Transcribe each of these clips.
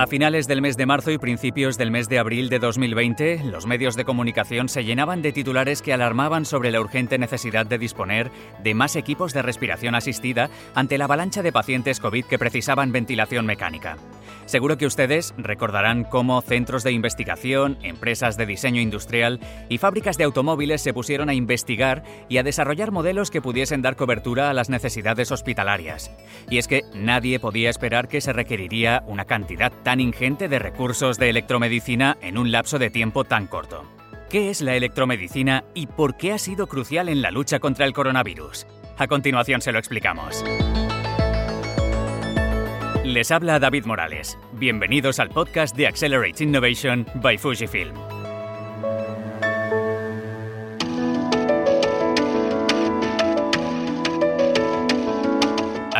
A finales del mes de marzo y principios del mes de abril de 2020, los medios de comunicación se llenaban de titulares que alarmaban sobre la urgente necesidad de disponer de más equipos de respiración asistida ante la avalancha de pacientes COVID que precisaban ventilación mecánica. Seguro que ustedes recordarán cómo centros de investigación, empresas de diseño industrial y fábricas de automóviles se pusieron a investigar y a desarrollar modelos que pudiesen dar cobertura a las necesidades hospitalarias. Y es que nadie podía esperar que se requeriría una cantidad tan ingente de recursos de electromedicina en un lapso de tiempo tan corto. ¿Qué es la electromedicina y por qué ha sido crucial en la lucha contra el coronavirus? A continuación se lo explicamos. Les habla David Morales. Bienvenidos al podcast de Accelerate Innovation by Fujifilm.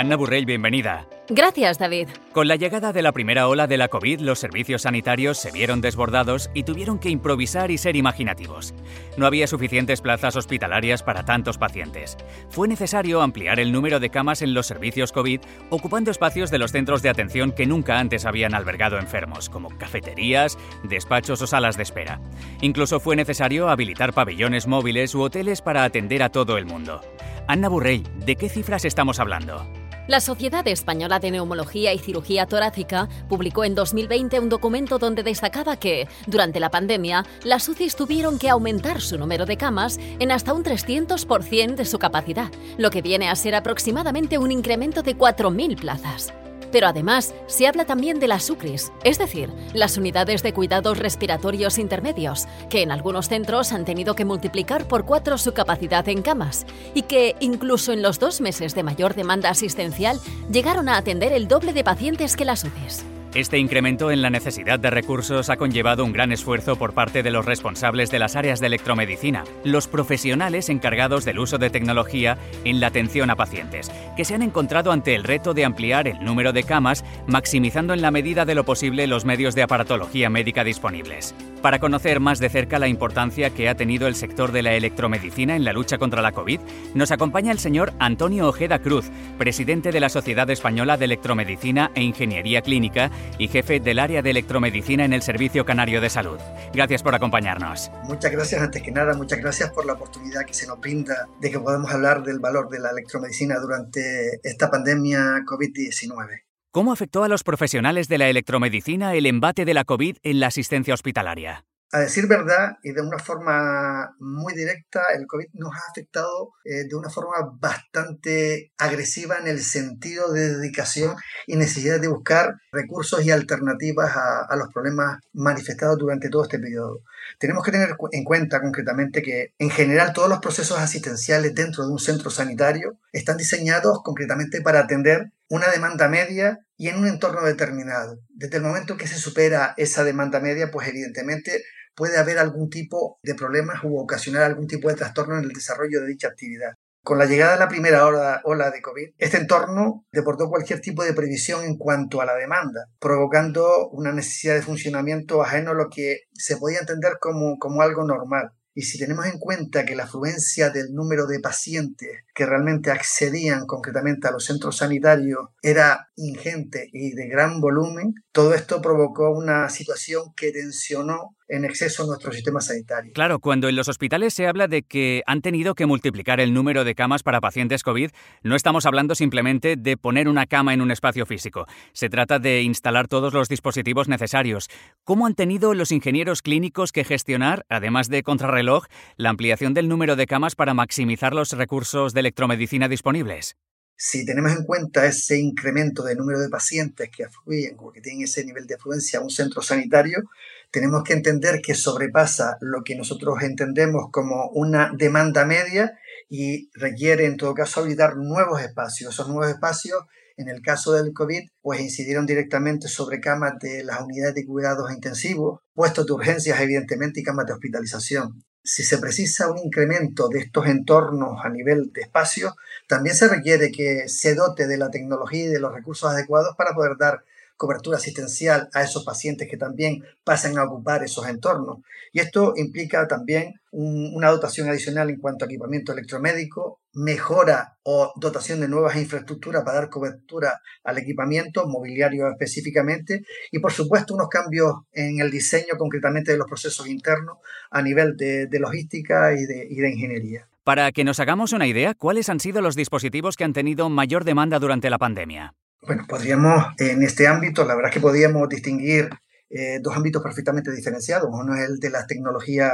Anna Burrell, bienvenida. Gracias, David. Con la llegada de la primera ola de la COVID, los servicios sanitarios se vieron desbordados y tuvieron que improvisar y ser imaginativos. No había suficientes plazas hospitalarias para tantos pacientes. Fue necesario ampliar el número de camas en los servicios COVID, ocupando espacios de los centros de atención que nunca antes habían albergado enfermos, como cafeterías, despachos o salas de espera. Incluso fue necesario habilitar pabellones móviles u hoteles para atender a todo el mundo. Anna Burrell, ¿de qué cifras estamos hablando? La Sociedad Española de Neumología y Cirugía Torácica publicó en 2020 un documento donde destacaba que, durante la pandemia, las UCIs tuvieron que aumentar su número de camas en hasta un 300% de su capacidad, lo que viene a ser aproximadamente un incremento de 4.000 plazas. Pero además se habla también de las UCRIs, es decir, las unidades de cuidados respiratorios intermedios, que en algunos centros han tenido que multiplicar por cuatro su capacidad en camas y que, incluso en los dos meses de mayor demanda asistencial, llegaron a atender el doble de pacientes que las UCIs. Este incremento en la necesidad de recursos ha conllevado un gran esfuerzo por parte de los responsables de las áreas de electromedicina, los profesionales encargados del uso de tecnología en la atención a pacientes, que se han encontrado ante el reto de ampliar el número de camas, maximizando en la medida de lo posible los medios de aparatología médica disponibles. Para conocer más de cerca la importancia que ha tenido el sector de la electromedicina en la lucha contra la COVID, nos acompaña el señor Antonio Ojeda Cruz, presidente de la Sociedad Española de Electromedicina e Ingeniería Clínica y jefe del área de electromedicina en el Servicio Canario de Salud. Gracias por acompañarnos. Muchas gracias antes que nada, muchas gracias por la oportunidad que se nos brinda de que podamos hablar del valor de la electromedicina durante esta pandemia COVID-19. ¿Cómo afectó a los profesionales de la electromedicina el embate de la COVID en la asistencia hospitalaria? A decir verdad y de una forma muy directa, el COVID nos ha afectado eh, de una forma bastante agresiva en el sentido de dedicación y necesidad de buscar recursos y alternativas a, a los problemas manifestados durante todo este periodo. Tenemos que tener en cuenta concretamente que en general todos los procesos asistenciales dentro de un centro sanitario están diseñados concretamente para atender una demanda media y en un entorno determinado. Desde el momento que se supera esa demanda media, pues evidentemente puede haber algún tipo de problemas u ocasionar algún tipo de trastorno en el desarrollo de dicha actividad. Con la llegada de la primera ola, de COVID, este entorno deportó cualquier tipo de previsión en cuanto a la demanda, provocando una necesidad de funcionamiento ajeno a lo que se podía entender como, como algo normal. Y si tenemos en cuenta que la afluencia del número de pacientes que realmente accedían concretamente a los centros sanitarios era ingente y de gran volumen, todo esto provocó una situación que tensionó en exceso nuestro sistema sanitario. Claro, cuando en los hospitales se habla de que han tenido que multiplicar el número de camas para pacientes COVID, no estamos hablando simplemente de poner una cama en un espacio físico. Se trata de instalar todos los dispositivos necesarios. ¿Cómo han tenido los ingenieros clínicos que gestionar, además de contrarreloj, la ampliación del número de camas para maximizar los recursos de electromedicina disponibles? Si tenemos en cuenta ese incremento de número de pacientes que afluyen o que tienen ese nivel de afluencia a un centro sanitario, tenemos que entender que sobrepasa lo que nosotros entendemos como una demanda media y requiere en todo caso habilitar nuevos espacios. Esos nuevos espacios, en el caso del COVID, pues incidieron directamente sobre camas de las unidades de cuidados intensivos, puestos de urgencias evidentemente y camas de hospitalización. Si se precisa un incremento de estos entornos a nivel de espacio, también se requiere que se dote de la tecnología y de los recursos adecuados para poder dar cobertura asistencial a esos pacientes que también pasan a ocupar esos entornos. Y esto implica también una dotación adicional en cuanto a equipamiento electromédico, mejora o dotación de nuevas infraestructuras para dar cobertura al equipamiento, mobiliario específicamente, y por supuesto unos cambios en el diseño concretamente de los procesos internos a nivel de, logística y de, y de ingeniería. Para que nos hagamos una idea, ¿cuáles han sido los dispositivos que han tenido mayor demanda durante la pandemia? Bueno, podríamos, en este ámbito, la verdad es que podríamos distinguir eh, dos ámbitos perfectamente diferenciados. Uno es el de las tecnologías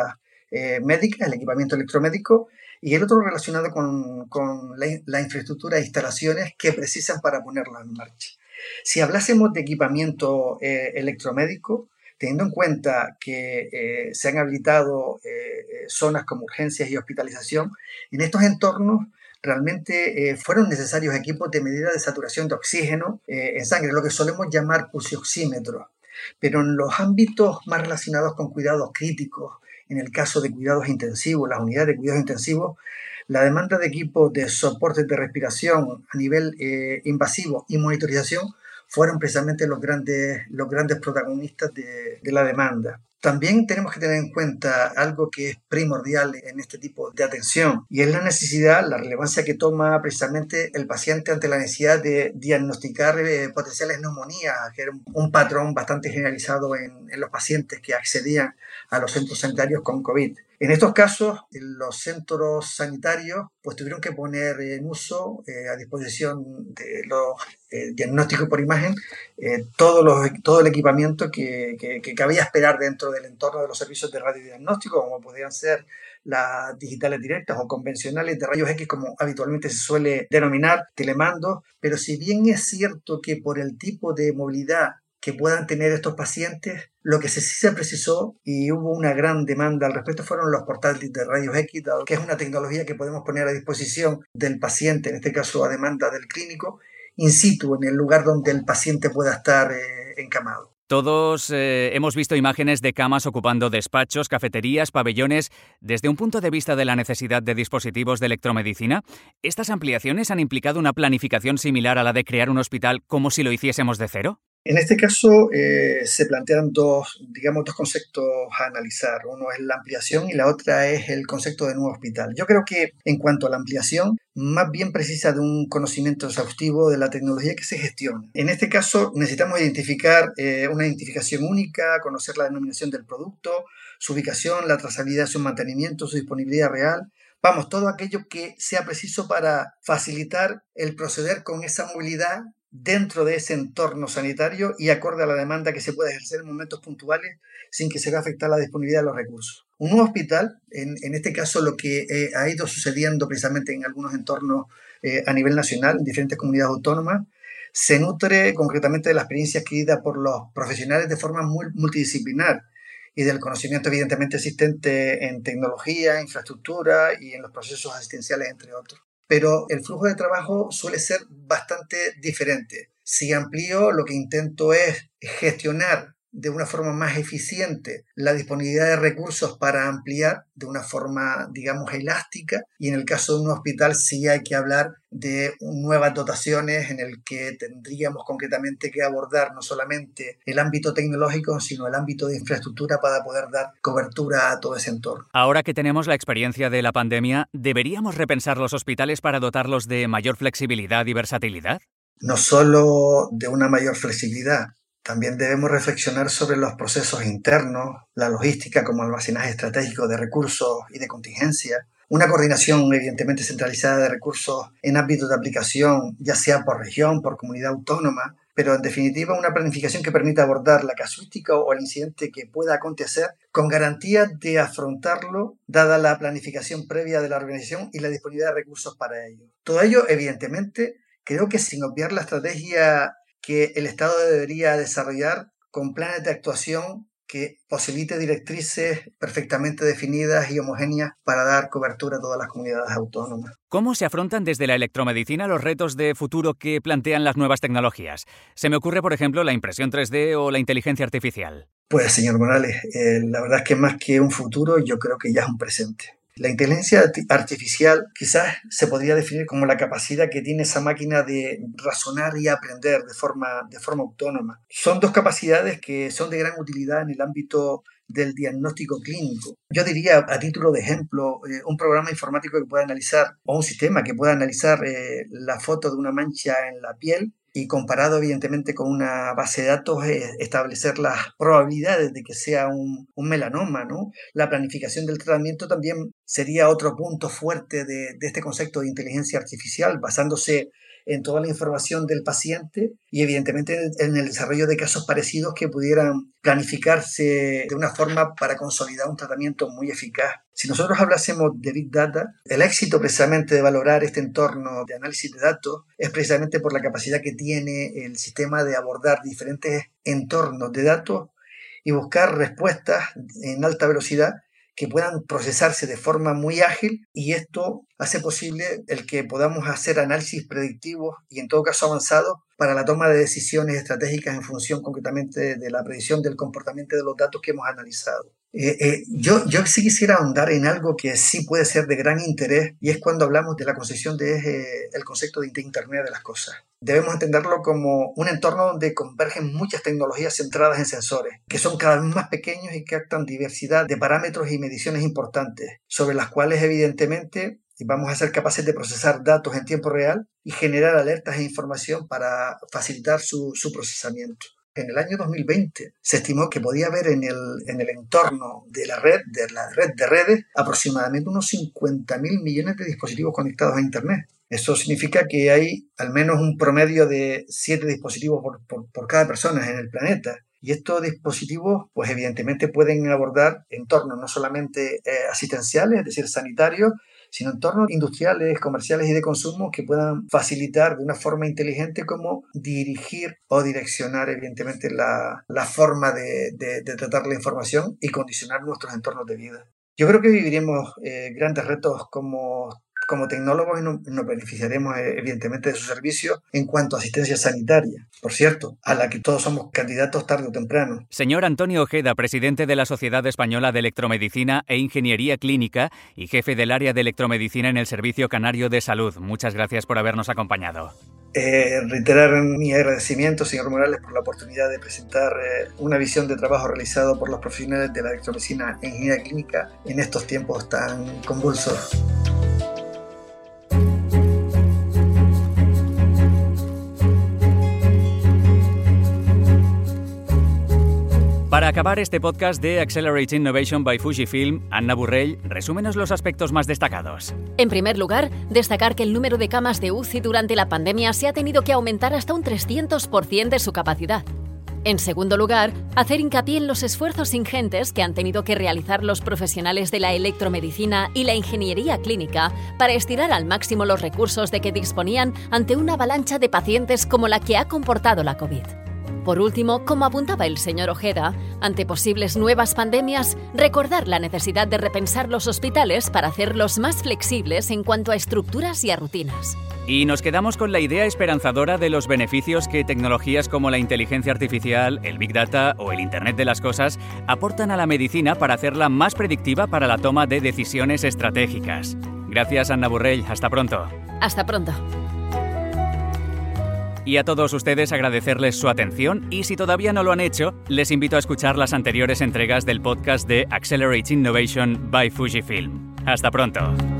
eh, médicas, el equipamiento electromédico, y el otro relacionado con, la, infraestructura e instalaciones que precisan para ponerla en marcha. Si hablásemos de equipamiento eh, electromédico, teniendo en cuenta que se han habilitado zonas como urgencias y hospitalización, en estos entornos realmente eh, fueron necesarios equipos de medida de saturación de oxígeno eh, en sangre, lo que solemos llamar pulsioxímetros. Pero en los ámbitos más relacionados con cuidados críticos, en el caso de cuidados intensivos, las unidades de cuidados intensivos, la demanda de equipos de soporte de respiración a nivel eh, invasivo y monitorización fueron precisamente los grandes, los grandes protagonistas de, la demanda. También tenemos que tener en cuenta algo que es primordial en este tipo de atención y es la necesidad, la relevancia que toma precisamente el paciente ante la necesidad de diagnosticar eh, potenciales neumonías, que era un patrón bastante generalizado en, en los pacientes que accedían a los centros sanitarios con COVID. En estos casos, los centros sanitarios pues, tuvieron que poner en uso, eh, a disposición de los eh, diagnósticos por imagen, eh, todo, todo el equipamiento que, que, cabía esperar dentro del entorno de los servicios de radiodiagnóstico, como podrían ser las digitales directas o convencionales de rayos X, como habitualmente se suele denominar, telemando. Pero si bien es cierto que por el tipo de movilidad que puedan tener estos pacientes. Lo que sí se precisó y hubo una gran demanda al respecto fueron los portátiles de rayos X, que es una tecnología que podemos poner a disposición del paciente, en este caso a demanda del clínico, in situ, en el lugar donde el paciente pueda estar eh, encamado. Todos eh, hemos visto imágenes de camas ocupando despachos, cafeterías, pabellones. Desde un punto de vista de la necesidad de dispositivos de electromedicina, ¿estas ampliaciones han implicado una planificación similar a la de crear un hospital como si lo hiciésemos de cero? En este caso eh, se plantean dos, digamos, dos conceptos a analizar. Uno es la ampliación y la otra es el concepto de nuevo hospital. Yo creo que en cuanto a la ampliación, más bien precisa de un conocimiento exhaustivo de la tecnología que se gestiona. En este caso necesitamos identificar eh, una identificación única, conocer la denominación del producto, su ubicación, la trazabilidad, su mantenimiento, su disponibilidad real, vamos, todo aquello que sea preciso para facilitar el proceder con esa movilidad dentro de ese entorno sanitario y acorde a la demanda que se puede ejercer en momentos puntuales sin que se vea afectar la disponibilidad de los recursos. Un nuevo hospital, en, este caso lo que eh, ha ido sucediendo precisamente en algunos entornos eh, a nivel nacional, en diferentes comunidades autónomas, se nutre concretamente de la experiencia adquirida por los profesionales de forma multidisciplinar y del conocimiento evidentemente existente en tecnología, infraestructura y en los procesos asistenciales, entre otros pero el flujo de trabajo suele ser bastante diferente. Si amplío, lo que intento es gestionar de una forma más eficiente la disponibilidad de recursos para ampliar de una forma, digamos, elástica. Y en el caso de un hospital sí hay que hablar de nuevas dotaciones en el que tendríamos concretamente que abordar no solamente el ámbito tecnológico, sino el ámbito de infraestructura para poder dar cobertura a todo ese entorno. Ahora que tenemos la experiencia de la pandemia, ¿deberíamos repensar los hospitales para dotarlos de mayor flexibilidad y versatilidad? No solo de una mayor flexibilidad, también debemos reflexionar sobre los procesos internos, la logística como almacenaje estratégico de recursos y de contingencia, una coordinación evidentemente centralizada de recursos en ámbitos de aplicación, ya sea por región, por comunidad autónoma, pero en definitiva una planificación que permita abordar la casuística o el incidente que pueda acontecer con garantía de afrontarlo, dada la planificación previa de la organización y la disponibilidad de recursos para ello. Todo ello, evidentemente, creo que sin obviar la estrategia que el Estado debería desarrollar con planes de actuación que posibilite directrices perfectamente definidas y homogéneas para dar cobertura a todas las comunidades autónomas. ¿Cómo se afrontan desde la electromedicina los retos de futuro que plantean las nuevas tecnologías? Se me ocurre, por ejemplo, la impresión 3D o la inteligencia artificial. Pues, señor Morales, eh, la verdad es que más que un futuro, yo creo que ya es un presente. La inteligencia artificial quizás se podría definir como la capacidad que tiene esa máquina de razonar y aprender de forma, de forma autónoma. Son dos capacidades que son de gran utilidad en el ámbito del diagnóstico clínico. Yo diría, a título de ejemplo, eh, un programa informático que pueda analizar, o un sistema que pueda analizar eh, la foto de una mancha en la piel y comparado evidentemente con una base de datos, eh, establecer las probabilidades de que sea un, melanoma, ¿no? La planificación del tratamiento también sería otro punto fuerte de este concepto de inteligencia artificial, basándose en toda la información del paciente y evidentemente en el desarrollo de casos parecidos que pudieran planificarse de una forma para consolidar un tratamiento muy eficaz. Si nosotros hablásemos de Big Data, el éxito precisamente de valorar este entorno de análisis de datos es precisamente por la capacidad que tiene el sistema de abordar diferentes entornos de datos y buscar respuestas en alta velocidad que puedan procesarse de forma muy ágil y esto hace posible el que podamos hacer análisis predictivos y en todo caso avanzados para la toma de decisiones estratégicas en función concretamente de la predicción del comportamiento de los datos que hemos analizado. Eh, eh, yo, sí quisiera ahondar en algo que sí puede ser de gran interés y es cuando hablamos de la concepción del de, eh, concepto de Internet de las cosas. Debemos entenderlo como un entorno donde convergen muchas tecnologías centradas en sensores, que son cada vez más pequeños y captan diversidad de parámetros y mediciones importantes, sobre las cuales evidentemente vamos a ser capaces de procesar datos en tiempo real y generar alertas e información para facilitar su, su procesamiento en el año 2020 se estimó que podía haber en el, en el entorno de la red, de la red de redes, aproximadamente unos 50.000 millones de dispositivos conectados a Internet. Eso significa que hay al menos un promedio de 7 dispositivos por, por, cada persona en el planeta. Y estos dispositivos, pues evidentemente pueden abordar entornos no solamente eh, asistenciales, es decir, sanitarios, sino entornos industriales, comerciales y de consumo que puedan facilitar de una forma inteligente cómo dirigir o direccionar evidentemente la, forma de, tratar la información y condicionar nuestros entornos de vida. Yo creo que viviremos eh, grandes retos como como tecnólogos nos beneficiaremos eh, evidentemente de su servicio en cuanto a asistencia sanitaria, por cierto, a la que todos somos candidatos tarde o temprano. Señor Antonio Ojeda, presidente de la Sociedad Española de Electromedicina e Ingeniería Clínica y jefe del área de electromedicina en el Servicio Canario de Salud, muchas gracias por habernos acompañado. Eh, reiterar mi agradecimiento, señor Morales, por la oportunidad de presentar eh, una visión de trabajo realizado por los profesionales de la electromedicina e ingeniería clínica en estos tiempos tan convulsos. Para acabar este podcast de Accelerate Innovation by Fujifilm, Anna Burrell, resúmenos los aspectos más destacados. En primer lugar, destacar que el número de camas de UCI durante la pandemia se ha tenido que aumentar hasta un 300% de su capacidad. En segundo lugar, hacer hincapié en los esfuerzos ingentes que han tenido que realizar los profesionales de la electromedicina y la ingeniería clínica para estirar al máximo los recursos de que disponían ante una avalancha de pacientes como la que ha comportado la COVID. Por último, como apuntaba el señor Ojeda, ante posibles nuevas pandemias, recordar la necesidad de repensar los hospitales para hacerlos más flexibles en cuanto a estructuras y a rutinas. Y nos quedamos con la idea esperanzadora de los beneficios que tecnologías como la inteligencia artificial, el Big Data o el Internet de las Cosas aportan a la medicina para hacerla más predictiva para la toma de decisiones estratégicas. Gracias, Anna Burrell. Hasta pronto. Hasta pronto. Y a todos ustedes agradecerles su atención y si todavía no lo han hecho, les invito a escuchar las anteriores entregas del podcast de Accelerate Innovation by Fujifilm. Hasta pronto.